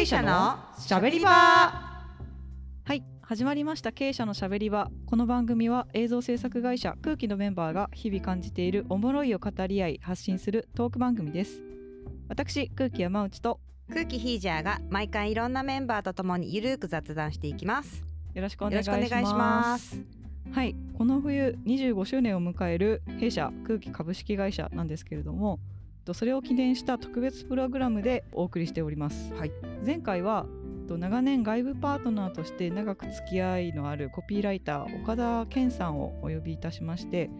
経営者のしゃべり場。はい始まりました。経営者のしゃべり場。この番組は映像制作会社空気のメンバーが日々感じているおもろいを語り合い発信するトーク番組です。私空気山内と空気ヒージャーが毎回いろんなメンバーとともにゆるく雑談していきます。よろしくおよろ願いします。しくお願いします。はいこの冬25周年を迎える弊社空気株式会社なんですけれどもとそれを記念した特別プログラムでお送りしております、はい前回はと長年外部パートナーとして長く付き合いのあるコピーライター岡田健さんをお呼びいたしまして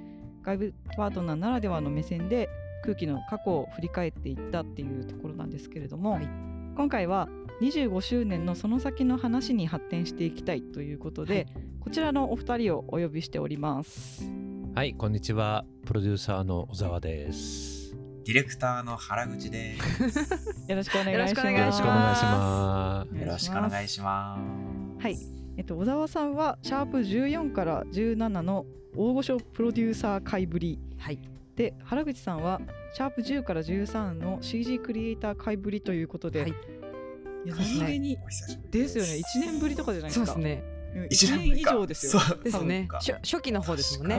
外部パートナーならではの目線で空気の過去を振り返っていったっていうところなんですけれども、はい今回は25周年のその先の話に発展していきたいということで、こちらのお二人をお呼びしております。はい、こんにちは。プロデューサーの小沢です。ディレクターの原口で す。よろしくお願いします。よろしくお願いしまよろしくお願いします。はい、えっと小沢さんはシャープ14から17の大御所プロデューサー会ぶり。はい。で原口さんはシャープ10から13の CG クリエイター会ぶりということで、はい。いやそうですね何気にお久しぶりですよね。1年ぶりとかじゃないですか。そうですね。うん一1年以上ですよ。そうですね。初初期の方ですもんね。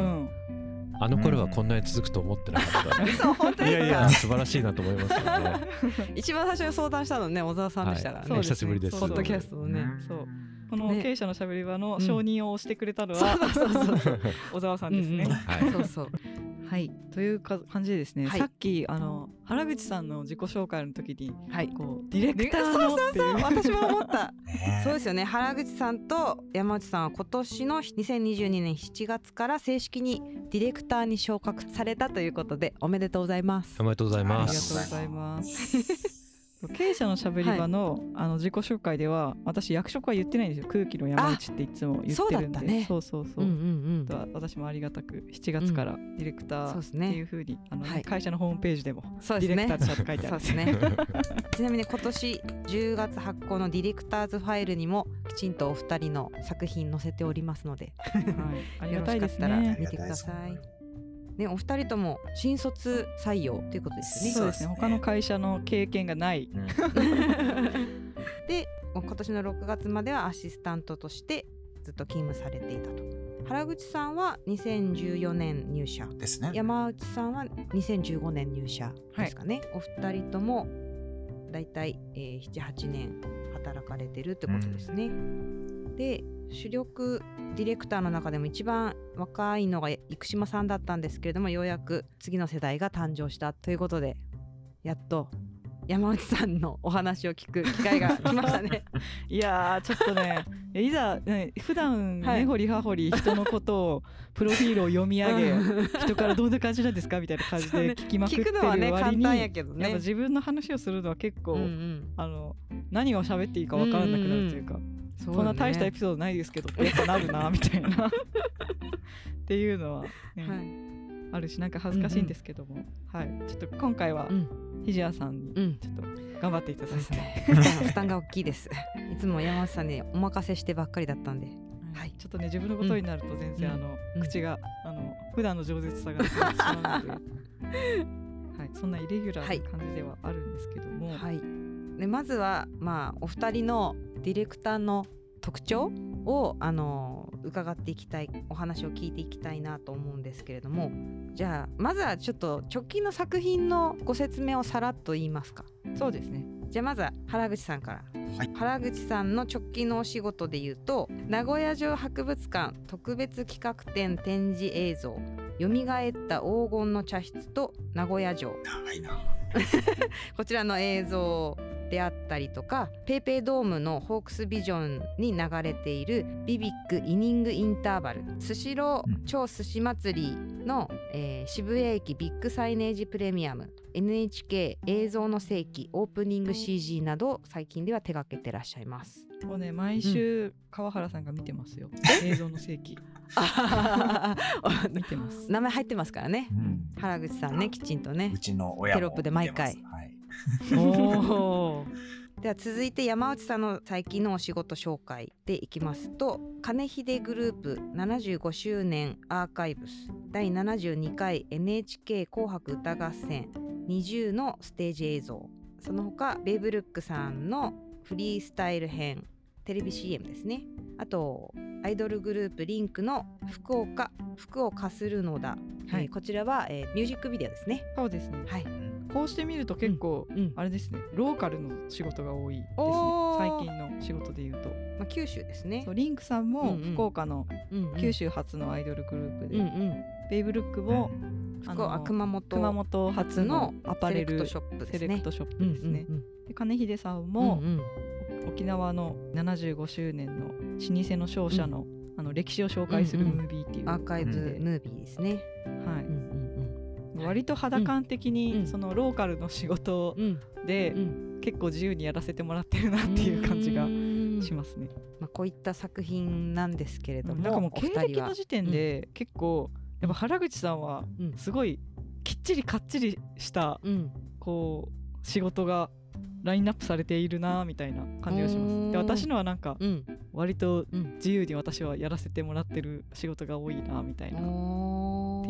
あの頃はこんなに続くと思ってなかった。嘘本当ですか？いやいや、素晴らしいなと思いますよね。一番最初に相談したのね小沢さんでしたからね、そうですね久しぶりです。そうポッドキャストのね。そう。このね。経営者のしゃべり場の承認をしてくれたのは、そうそうそう 小沢さんですね。うんうん。はい。そうそうはい。というか感じでですね、はい。さっきあの原口さんの自己紹介の時にはい。こうディレクターのっていう。私も思った。ね。そうですよね。原口さんと山内さんは今年の2022年7月から正式にディレクターに昇格されたということでおめでとうございます。おめでとうございありがとます。うございます。経営者のしゃべり場の,、あの自己紹介では私役職は言ってないんですよ。空気の山内っていつも言ってるんで。そうだったねそうそう。そう、うんうんとは私もありがたく7月からディレクターっていうふうに、あのはい。会社のホームページでもそうですね。ディレクター書いてある。すね。ちなみに今年10月発行のディレクターズファイルにもきちんとお二人の作品載せておりますので。はい、ありよろがたいですしかったらね見てください。ね、お二人とも新卒採用ということですよね。そうですね。他の会社の経験がない。うん。で今年の6月まではアシスタントとしてずっと勤務されていたと。原口さんは2014年入社。ですね。山内さんは2015年入社ですかね、お二人ともだいたい、えー、78年働かれてるってことですね、で主力ディレクターの中でも一番若いのが生島さんだったんですけれどもようやく次の世代が誕生したということでやっと山内さんのお話を聞く機会が来ましたね。いやーちょっとねいざ、ね、普段はい根掘り葉掘り人のことをプロフィールを読み上げ人からどんな感じなんですかみたいな感じで聞きまくってる聞くのはね簡割に、単やけどやっぱね。自分の話をするのは結構、うんうんあの何を喋っていいか分からなくなるというか、そうこんな大したエよピソードないですけどやっぱなるなみたいな。っていうのは、ねねはい。あるしなんか恥ずかしいんですけども、はい。ちょっと今回はうん。ひじやさんにうん。ちょっと頑張っていただいて、ね。負担負担が大きいです。いつも山内さんにお任せしてばっかりだったんで。はい、ちょっとね自分のことになると全然、うん。あの、うん。口があの普段の饒舌さがしまうので、はい、そんなイレギュラーな感じではあるんですけども、はい。でまずはまあお二人のディレクターの特徴をあの伺っていきたいお話を聞いていきたいなと思うんですけれどもじゃあまずはちょっと直近の作品のご説明をさらっと言いますか。そうですね。じゃあまずは原口さんから、はい。原口さんの直近のお仕事で言うと名古屋城博物館特別企画展展示映像蘇った黄金の茶室と名古屋城。長いな。こちらの映像であったりとかペイペイドームのホークスビジョンに流れているビビックイニングインターバルスシローうん。超寿司祭りの、えー渋谷駅ビッグサイネージプレミアム NHK 映像の世紀オープニング CG など最近では手掛けてらっしゃいます。もうね毎週川原さんが見てますよ、映像の世紀。見てます。名前入ってますからね。うん。原口さんねきちんとね。う。ちの親もテロップで毎回。はい。おでは続いて山内さんの最近のお仕事紹介でいきますと金秀グループ75周年アーカイブス第72回 NHK 紅白歌合戦20のステージ映像。その他ベイブルックさんのフリースタイル編テレビ CM ですね。あとアイドルグループリンクの福岡福を貸するのだ、はい。えーこちらは、えーミュージックビデオですね。そうですね。はい、こうして見ると結構、うんあれですねローカルの仕事が多いですね。最近の仕事で言うと。まあ、九州ですね。そうリンクさんもうんうん。福岡のうんうん。九州初のアイドルグループで、うんうん。ベイブルックもあ福岡の熊本熊本初のアパレルセレクトショップですね。セレクトショップですね。うんうんで金秀さんうんも、うんうん。沖縄の75周年の老舗の商社の,、あの歴史を紹介するうんうんムービーっていうアーカイブムービーですね。はい。うんうん割と肌感的に、うん。そのローカルの仕事うん。で、うん結構自由にやらせてもらってるなっていう感じがうん。しますね。まあ、こういった作品なんですけれども、なんかもう経歴の時点で結構やっぱ原口さんはうんすごいきっちりかっちりしたうん。こう仕事がラインナップされているなみたいな感じがします。で私のはなんかうん。割とうん。自由に私はやらせてもらってる仕事が多いなみたいな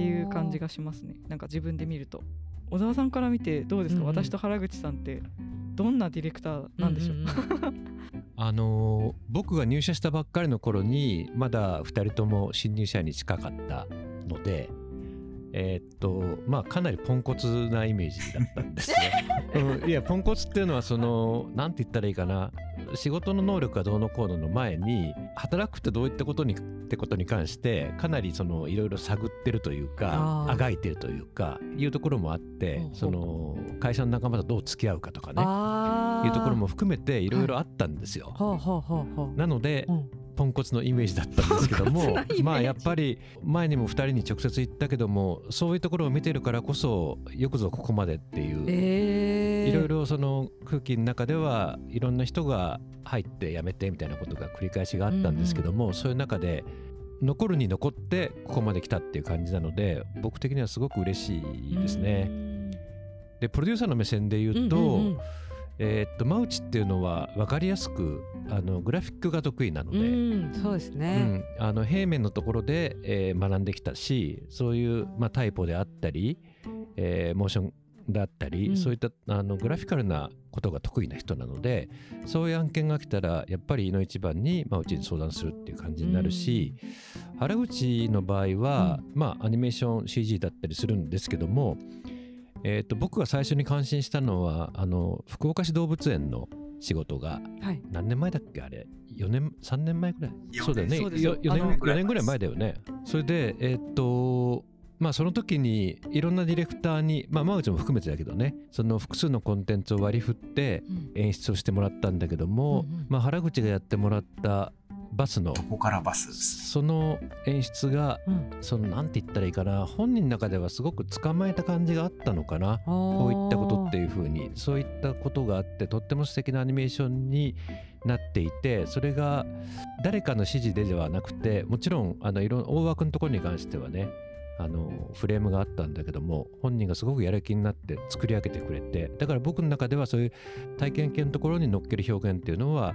っていう感じがしますね。なんか自分で見ると。小沢さんから見てどうですか、うんうん。私と原口さんってどんなディレクターなんでしょう、んんん。あのー僕が入社したばっかりの頃にまだ2人とも新入社員に近かったのでえーっとまあかなりポンコツなイメージだったんですね。うん、いやポンコツっていうのはそのなんて言ったらいいかな仕事の能力がどうのこうのの前に働くってどういったことにってことに関してかなりそのいろいろ探ってるというかあがいてるというかいうところもあってその会社の仲間とどう付き合うかとかねいうところも含めていろいろあったんですよ。なので、うんポンコツのイメージだったんですけどもまあやっぱり前にも2人に直接言ったけどもそういうところを見てるからこそよくぞここまでっていう、えー、いろいろその空気の中ではいろんな人が入って辞めてみたいなことが繰り返しがあったんですけども、そういう中で残るに残ってここまで来たっていう感じなので僕的にはすごく嬉しいですね。でプロデューサーの目線で言うと、うんうんうんえーっとマウチっていうのは分かりやすくあのグラフィックが得意なので、うん、そうですうね。ん、あの平面のところで、えー学んできたしそういう、まあ、タイポであったり、えーモーションだったり、うん。そういったあのグラフィカルなことが得意な人なのでそういう案件が来たらやっぱり井の一番に、まあ、うちに相談するっていう感じになるし、原口の場合は、まあアニメーション CG だったりするんですけども、えー、と僕が最初に感心したのはあの福岡市動物園の仕事がはい。何年前だっけ？あれ。4年3年前ぐらい？そうだよね。そうですよ。4あの年 ,4 年ぐらい前だよね。それでえーっとまあその時にいろんなディレクターにまあ真内も含めてだけどね。その複数のコンテンツを割り振ってうん。演出をしてもらったんだけども、うんうん。まあ原口がやってもらったバスの。ここからバス？その演出がうん。そのなんて言ったらいいかな。本人の中ではすごく捕まえた感じがあったのかな。こういったことっていうふうに。そういったことがあってとっても素敵なアニメーションになっていてそれが誰かの指示でではなくてもちろんあのいろん大枠のところに関してはねあのフレームがあったんだけども本人がすごくやる気になって作り上げてくれて。だから僕の中ではそういう体験系のところに乗っける表現っていうのは、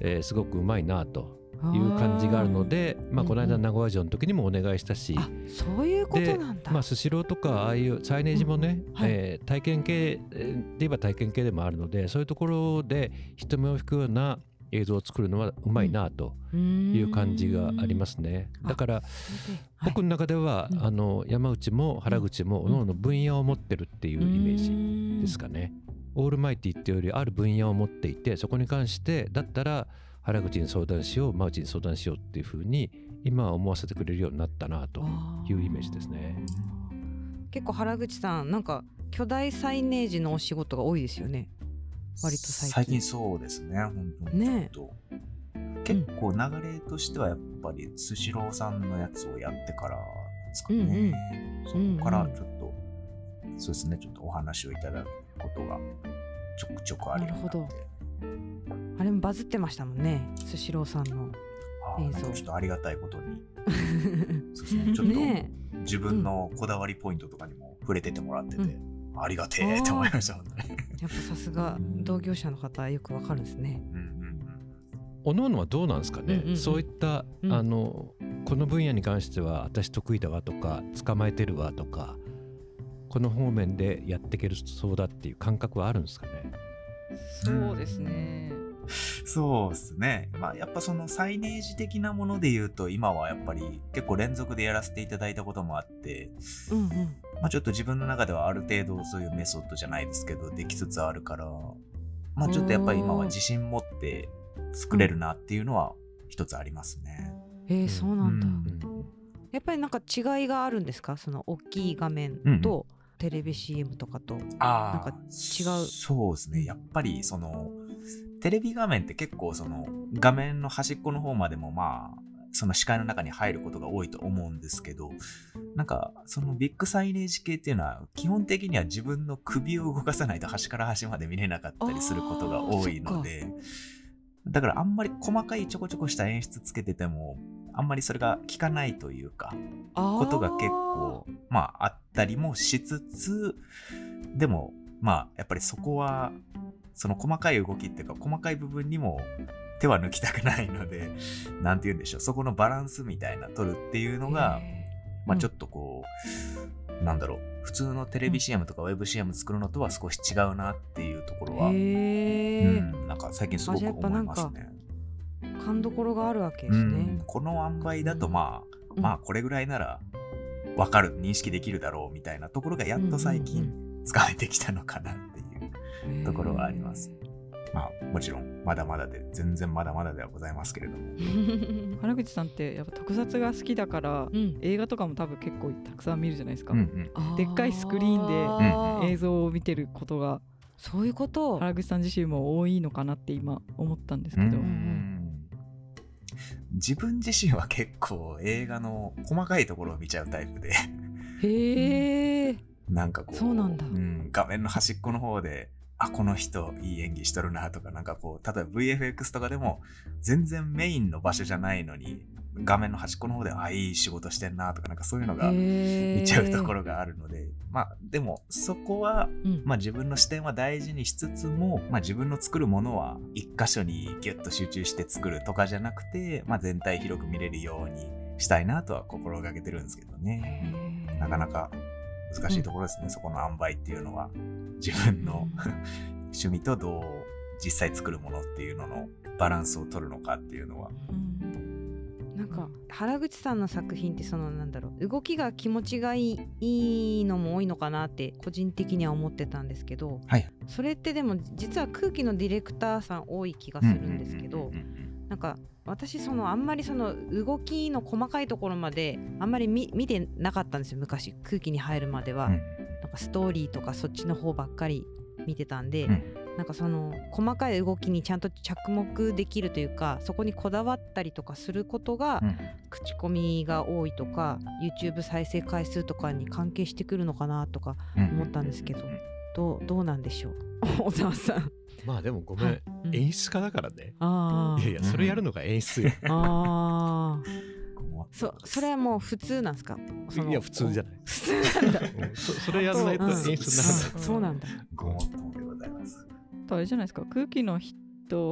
えーすごくうまいなという感じがあるのでまあ、この間名古屋城の時にもお願いしたし、あ、そういうことなんだ。まあ、スシローとかああいうサイネージもね、うんはい。えー体験系えーで言えば体験系でもあるのでそういうところで人目を引くような映像を作るのはうまいなといいう感じがありますね。うん。だから僕の中では、うん。あの山内も原口も各々分野を持ってるっていうイメージジですかね。オールマイティっていうよりある分野を持っていてそこに関してだったら原口に相談しよう真内に相談しようっていうふうに今は思わせてくれるようになったなというイメージですね。結構原口さんなんか巨大サイネージのお仕事が多いですよね。割と最近。最近そうですね本当にね。結構流れとしてはやっぱりスシローさんのやつをやってからですかね、そこからちょっと、そうですねちょっとお話をいただくことがちょくちょくあるようになってなるあれもバズってましたもんね。スシローさんの。映像。ちょっとありがたいことに。そうですねちょっとね自分のこだわりポイントとかにも触れててもらってて、うありがてえって思いました本当に。え、やっぱさすが同業者の方よくわかるんですね。うんうんうん。おのおのはどうなんですかね、うんうんうん。そういった、うん。あのこの分野に関しては私得意だわとか捕まえてるわとかこの方面でやっていけるそうだっていう感覚はあるんですかね？そうですね そうですね。まあやっぱそのサイネージ的なもので言うと今はやっぱり結構連続でやらせていただいたこともあって、うんうん。まあちょっと自分の中ではある程度そういうメソッドじゃないですけどできつつあるから、まあちょっとやっぱり今は自信持って作れるなっていうのは一つありますね。えー、そうなんだ、うん。やっぱりなんか違いがあるんですか？その大きい画面とテレビ CM とかと、なんか違う。そうですね。やっぱりそのテレビ画面って結構その画面の端っこの方までもまあその視界の中に入ることが多いと思うんですけど、なんかそのビッグサイネージ系っていうのは基本的には自分の首を動かさないと端から端まで見れなかったりすることが多いので、だからあんまり細かいちょこちょこした演出つけてても、あんまりそれが効かないというか、ことが結構まああったりもしつつでもまあやっぱりそこはその細かい動きっていうか細かい部分にも手は抜きたくないので なんて言うんでしょう。そこのバランスみたいな取るっていうのがへまあうん。ちょっとこうなんだろう。普通のテレビ CM とかウェブ CM 作るのとは少し違うなっていうところは、ー。うん、なんか最近すごく思ないますね。勘どころがあるわけでうすね。ん、この塩梅だとまあ、うん。まあこれぐらいなら分かる。認識できるだろう。みたいなところがやっと最近使われてきたのかなってところはあります。まあもちろんまだまだで全然まだまだではございますけれども。原口さんってやっぱ特撮が好きだからうん。映画とかも多分結構たくさん見るじゃないですか、うんうん。でっかいスクリーンで映像を見てることがそういうこと？原口さん自身も多いのかなって今思ったんですけど、うん自分自身は結構映画の細かいところを見ちゃうタイプで。へえなんかこうそうなんだ。ん。画面の端っこの方であこの人いい演技しとるなとかなんかこう例えば VFX とかでも全然メインの場所じゃないのに画面の端っこの方であいい仕事してんなとかなんかそういうのが見見ちゃうところがあるので、まあでもそこは、うんまあ、自分の視点は大事にしつつも、まあ、自分の作るものは一箇所にギュッと集中して作るとかじゃなくて、まあ、全体広く見れるようにしたいなとは心がけてるんですけどね。なかなか難しいところですね、そこの塩梅っていうのは。自分の 趣味とどう実際作るものっていうののバランスを取るのかっていうのは。なんか原口さんの作品ってそのなんだろう動きが気持ちがいいいいのも多いのかなって個人的には思ってたんですけどはい。それってでも実は空気のディレクターさん多い気がするんですけどうんうんうんなんか私そのあんまりその動きの細かいところまであんまり見見てなかったんですよ昔。空気に入るまでは、うん。なんかストーリーとかそっちの方ばっかり見てたんで、うん。なんかその細かい動きにちゃんと着目できるというかそこにこだわったりとかすることが、うん。口コミが多いとか YouTube 再生回数とかに関係してくるのかなとかうん。思ったんですけどどうどうなんでしょう？小沢さん。まあでもごめん、はい。うん。演出家だからね。いやいやそれやるのが演出よ。あー。こうそそれはもう普通なんですか？いや普通じゃない。普通なんだ。うん。そそれやらないと演出にならない。う。んそうなんだ。ごもっ。ともでございます。あとあれじゃないですか空気の人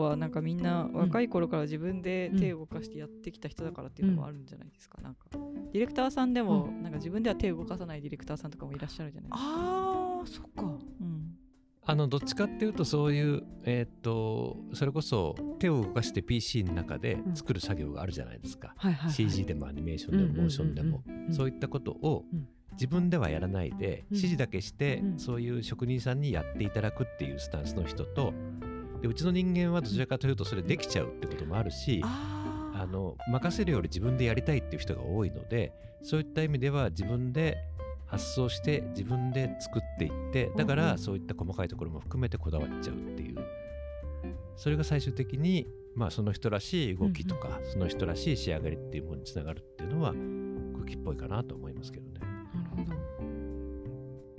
はなんかみんな若い頃から自分で手を動かしてやってきた人だからっていうのもあるんじゃないですか、なんかディレクターさんでも、うなんか自分では手を動かさないディレクターさんとかもいらっしゃるじゃないですか、あーそっか。うん、あのどっちかっていうとそういうえーっとそれこそ手を動かして PC の中で作る作業があるじゃないですか、はいはい、はい、CG でもアニメーションでもモーションでも。そういいったことをうん。自分ではやらないでうん。指示だけしてうん。そういう職人さんにやっていただくっていうスタンスの人とでうちの人間はどちらかというとそれできちゃうってこともあるしあの任せるより自分でやりたいっていう人が多いのでそういった意味では自分で発想して自分で作っていってだかうん。うんらそういった細かいところも含めてこだわっちゃうっていう。それが最終的にまあその人らしい動きとかその人らしい仕上がりっていうものにつながるっていうのは空気っぽいかなと思いますけどね。なるほど。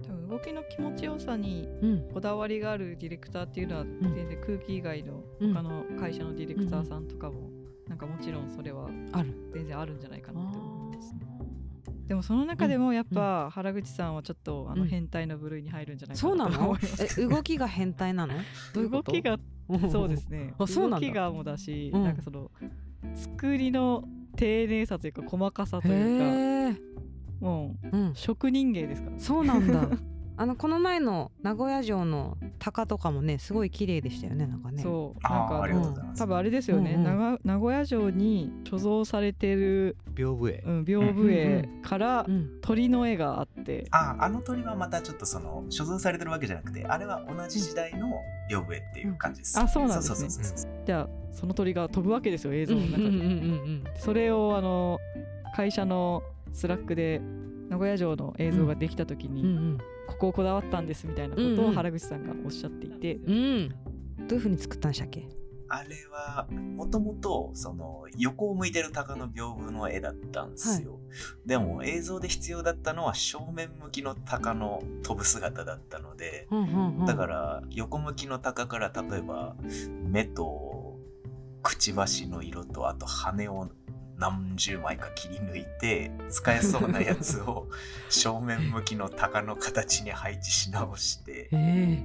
多分動きの気持ちよさにうん。こだわりがあるディレクターっていうのは全然空気以外のうん他の会社のディレクターさんとかもなんかもちろんそれはある。全然あるんじゃないかなって。思いますあでもその中でもやっぱ原口さんはちょっとあのうん。変態の部類に入るんじゃないかそうなと思います。え動きが変態なの？動きがそうですね。動きがもだし、うん。なんかその作りの丁寧さというか細かさというかもううん、職人芸ですから。ねそうなんだ あのこの前の名古屋城の鷹とかもねすごい綺麗でしたよねなんかね。そう。なんかありがとうございます。多分あれですよね、うんうん。長名古屋城に所蔵されてる、屏風絵。うん、屏風絵からうん。鳥の絵があって、ああの鳥はまたちょっとその所蔵されてるわけじゃなくてあれは同じ時代の屏風絵っていう感じです、うん。あそうなんですね。そうそうそうそうじゃあその鳥が飛ぶわけですよ映像の中で、うんうんうんうん。それをあの会社のスラックで名古屋城の映像ができた時に、うんうんここをこだわったんですみたいなことを原口さんがおっしゃっていて、うん。うんどういう風に作ったんでしたっけ？あれはもともとその横を向いてる鷹の屏風の絵だったんですよ、でも映像で必要だったのは正面向きの鷹の飛ぶ姿だったのでうんうんうん。だから横向きの鷹から例えば目とくちばしの色とあと羽を何十枚か切り抜いて使えそうなやつを 正面向きの鷹の形に配置し直してえ。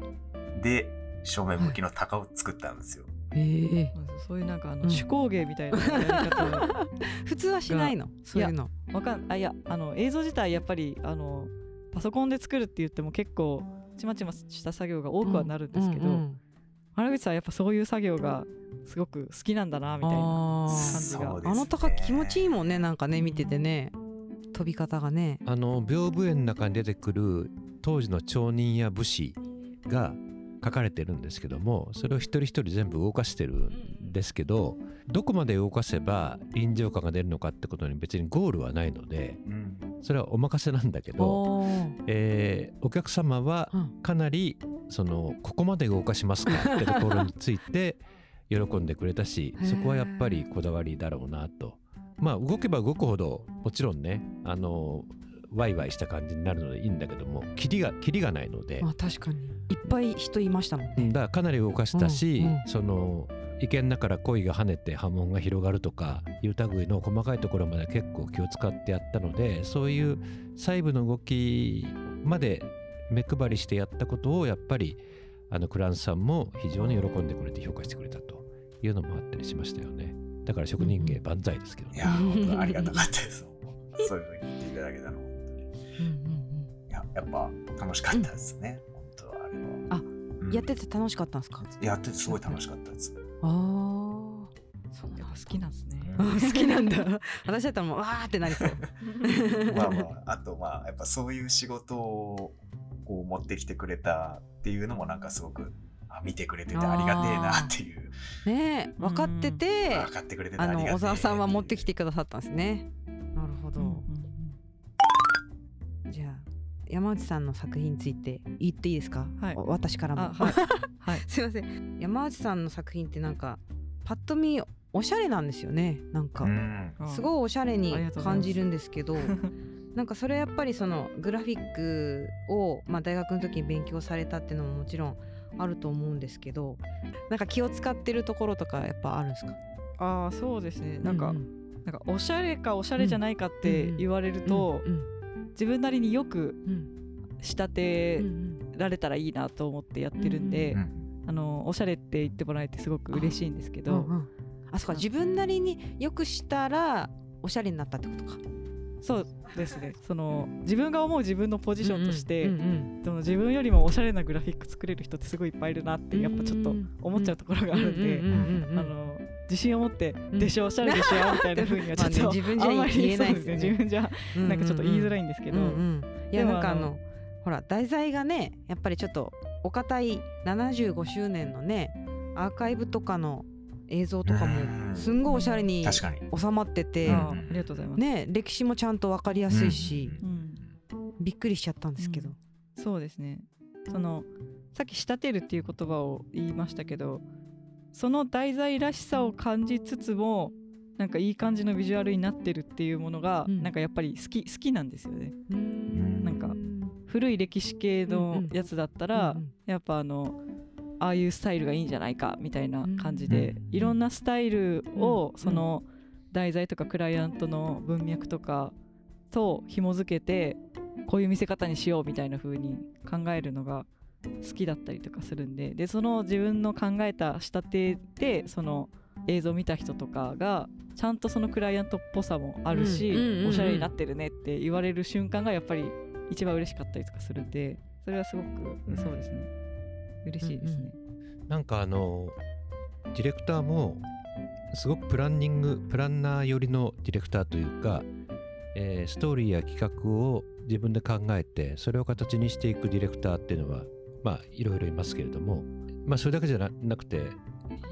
で正面向きの鷹を作ったんですよ。え。ええ。そういうなんかあの、うん。手工芸みたいなやり方。を 普通はしないの？そういうの。わかんあいやあの映像自体やっぱりあのパソコンで作るって言っても結構ちまちました作業が多くはなるんですけど、うんうん原口さんはやっぱそういう作業がすごく好きなんだなみたいな感じが。そうですね。あの鷹気持ちいいもんねなんかね見ててね。飛び方がね。あの屏風絵の中に出てくる当時の町人や武士が書かれてるんですけどもそれを一人一人全部動かしてるんですけどどこまで動かせば臨場感が出るのかってことに別にゴールはないのでうん。それはお任せなんだけど、えーお客様はうん。かなりそのここまで動かしますかってところについて喜んでくれたし そこはやっぱりこだわりだろうなと。まあ動けば動くほどもちろんねあのワイワイした感じになるのでいいんだけどもキリがキリがないので。まあ確かに。いっぱい人いましたもんね。だからかなり動かしたし、うんうん。その池の中から鯉が跳ねて波紋が広がるとかいう類の細かいところまで結構気を使ってやったのでそういう細部の動きまで目配りしてやったことをやっぱりあのクランさんも非常に喜んでくれて評価してくれたというのもあったりしましたよねだから職人芸万歳ですけどね、いや本当ありがたかったです。そういうふうに言っていただけたの本当に。うんうんいややっぱ楽しかったですね。本当あれは。あうんうんやってて楽しかったんですか？やっててすごい楽しかったです。ああそうやっぱ好きなんですね。好きなんだ私だったらもうわーってなりそう まあまあ、あとまあ、やっぱそういう仕事をこう持ってきてくれたっていうのもなんかすごく、あ見てくれててありがてえなっていう、ねえ分かってて分かってくれててあありがてえの小沢さんは持ってきてくださったんですね。なるほど、うん。うんじゃあ山内さんの作品について言っていいですか、はい。お私からも、あはい。はい。すいません。山内さんの作品ってなんかパッと見おしゃれなんですよね。なんか、うん。すごいおしゃれに感じるんですけど なんかそれやっぱりそのグラフィックを、まあ、大学の時に勉強されたっていうのももちろんあると思うんですけどなんか気を使ってるところとかやっぱあるんですか？ああそうですね。なんか、うなんかおしゃれかおしゃれじゃないかって言われると、うん自分なりによくうん。仕立うんてうんられたらいいなと思ってやってるんで、うんあのおしゃれって言ってもらえてすごく嬉しいんですけど、うんうん。あそうか。自分なりによくしたらおしゃれになったってことかそうですね。その自分が思う自分のポジションとして、うんうん。でも自分よりもおしゃれなグラフィック作れる人ってすごいいっぱいいるなってやっぱちょっと思っちゃうところがあるんで、あの自信を持ってうん。でしょおしゃれでしょみたいな風にはちょっと、まあね自分じゃ言えないですよね。自分じゃなんかちょっと言いづらいんですけど、うんうん。いやなんかあのあのほら題材がねやっぱりちょっとお堅い75周年のねアーカイブとかの映像とかうん。もすんごいおしゃれに。収まっててあありがとうございます、ね歴史もちゃんと分かりやすいしうん。びっくりしちゃったんですけど。そうですね。そのさっき仕立てるっていう言葉を言いましたけどその題材らしさを感じつつもなんかいい感じのビジュアルになってるっていうものが、うん。なんかやっぱり好き好きなんですよね。うん。なんか古い歴史系のやつだったら、うんうん。やっぱあのああいうスタイルがいいんじゃないかみたいな感じで、うん。いろんなスタイルをうん。その題材とかクライアントの文脈とかと紐づけてこういう見せ方にしようみたいな風に考えるのが好きだったりとかするんででその自分の考えた仕立てでその映像を見た人とかがちゃんとそのクライアントっぽさもあるし、おしゃれになってるねって言われる瞬間がやっぱり一番嬉しかったりとかするんでそれはすごく、うん。そうですね嬉しいですね、なんかあのディレクターもすごくプランニングプランナー寄りのディレクターというか、えーストーリーや企画を自分で考えてそれを形にしていくディレクターっていうのはまあいろいろいますけれどもまあそれだけじゃななくて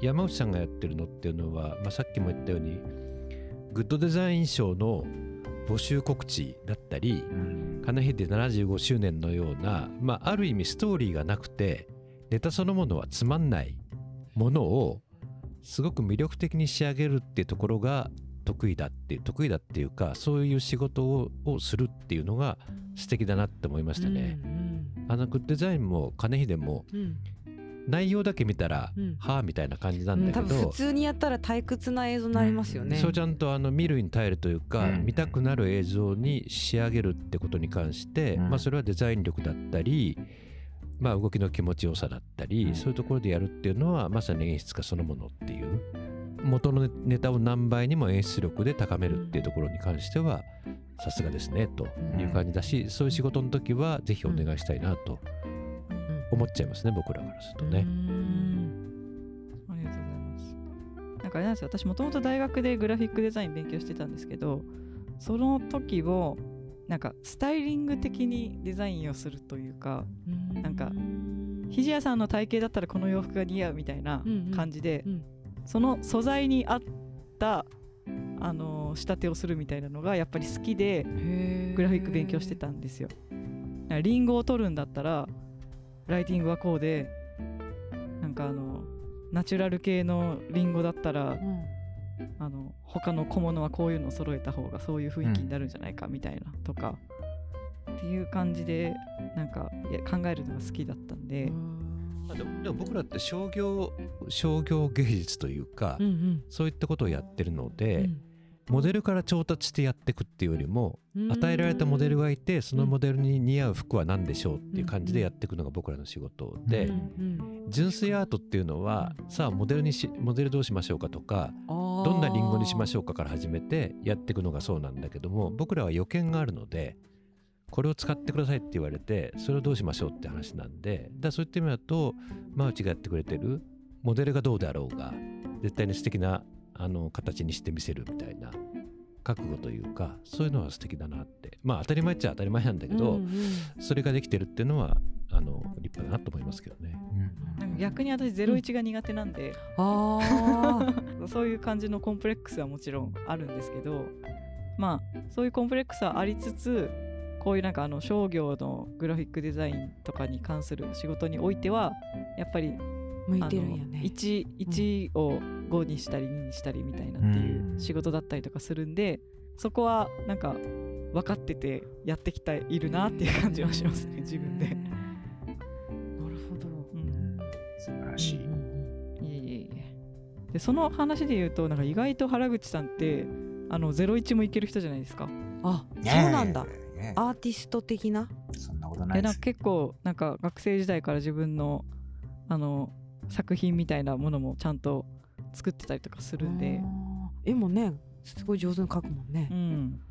山内さんがやってるのっていうのは、まあ、さっきも言ったようにグッドデザイン賞の募集告知だったりうん。金秀75周年のような、まあ、ある意味ストーリーがなくてネタそのものはつまんないものをすごく魅力的に仕上げるっていうところが得意だっていう得意だっていうかそういう仕事ををするっていうのが素敵だなって思いましたね。あのグッドデザインも金秀もうんうん。内容だけ見たら、うん。はあみたいな感じなうんんだけど、多分普通にやったら退屈な映像になりますよね。そうちゃんとあの見るに耐えるというか、うん。見たくなる映像に仕上げるってことに関して、うん。まあ、それはデザイン力だったり、まあ、動きの気持ちよさだったり、うん。そういうところでやるっていうのはまさに演出家そのものっていう元のネタを何倍にも演出力で高めるっていうところに関してはさすがですねという感じだし、そういう仕事の時はぜひお願いしたいなと思っちゃいますね、僕らからするとね。ありがとうございます。なんかあれなんですよ。私もともと大学でグラフィックデザイン勉強してたんですけどその時をなんかスタイリング的にデザインをするというかなんか肘屋さんの体型だったらこの洋服が似合うみたいな感じで、うん。その素材に合ったあの仕立てをするみたいなのがやっぱり好きでグラフィック勉強してたんですよ。リンゴを取るんだったらライティングはこうでなんかあのナチュラル系のリンゴだったらうんあの他の小物はこういうのを揃えた方がそういう雰囲気になるんじゃないかみたいなとか、っていう感じでなんかいや考えるのが好きだったんで、まあでもでも僕らって商業商業芸術というか、うんそういったことをやってるのうで、んモデルから調達してやっていくっていうよりも、うん。与えられたモデルがいてそのモデルに似合う服は何でしょうっていう感じでやっていくのが僕らの仕事で、純粋アートっていうのは、さあモデルにしモデルどうしましょうかとかどどんなリンゴにしましょうかから始めてやっていくのがそうなんだけども僕らは予見があるのでこれを使ってくださいって言われてそれをどうしましょうって話なんでだからそういった意味だと真内がやってくれてるモデルがどうであろうが絶対に素敵なあの形にしてみせるみたいな覚悟というかそういうのは素敵だなって。まあ当たり前っちゃ当たり前なんだけど、それができてるっていうのはあの立派だなと思いますけどね。なんか逆に私01が苦手なんで、ああそういう感じのコンプレックスはもちろんあるんですけどまあそういうコンプレックスはありつつこういうなんかあの商業のグラフィックデザインとかに関する仕事においてはやっぱり向いてるんやね。1, 1を5にしたり2にしたりみたいなっていう仕事だったりとかするんで、そこはなんか分かっててやってきているなっていう感じはしますね自分で。なるほど。うん。素晴らしい。いえいえいえ。でその話で言うとなんか意外と原口さんってあの01もいける人じゃないですか。あねそうなんだ。アーティスト的な？そんなことないです。結構なんか学生時代から自分のあの作品みたいなものもちゃんと作ってたりとかするんで、絵もねすごい上手に描くもんね。うん、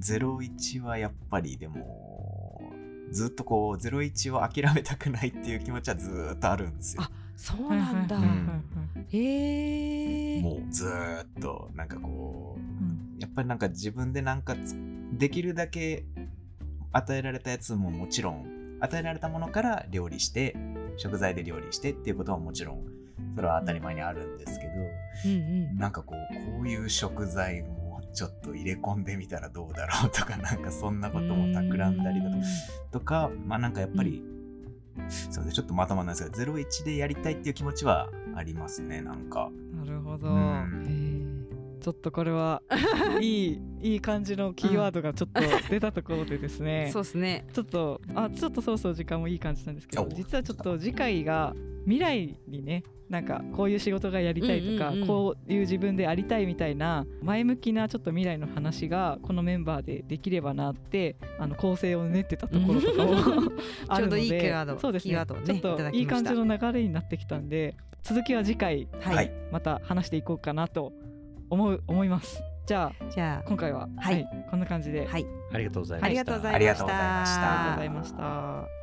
01はやっぱりでも、ずっとこう、01を諦めたくないっていう気持ちはずーっとあるんですよ。そうなんだ。へえもうずーっと、なんかこう、うんやっぱりなんか自分でなんかつできるだけ与えられたやつももちろん与えられたものから料理して食材で料理してっていうことはもちろんそれは当たり前にあるんですけど、うんうん。なんかこうこういう食材もちょっと入れ込んでみたらどうだろうとか なんかそんなことも企んだりだとかまあなんかやっぱり、そうねちょっとまとまらないですけど01でやりたいっていう気持ちはありますねなんか。なるほど、うんちょっとこれは いいいい感じのキーワードがちょっと出たところでですね、そうですね。ちょっとあちょっとそろそろ時間もいい感じなんですけどお。実はちょっと次回が未来にねなんかこういう仕事がやりたいとか、うんうんうん。こういう自分でありたいみたいな前向きなちょっと未来の話がこのメンバーでできればなってあの構成を練ってたところとかも あるのでちょうどいいキーワードそうですね。キーワードをねちょっといい感じの流れになってきたんで続きは次回はい、はい。また話していこうかなと思う思います。じゃあじゃ今回は、はい。こんな感じで、あはい。ありがとうございました。ありがとうございました。ありがとうございました。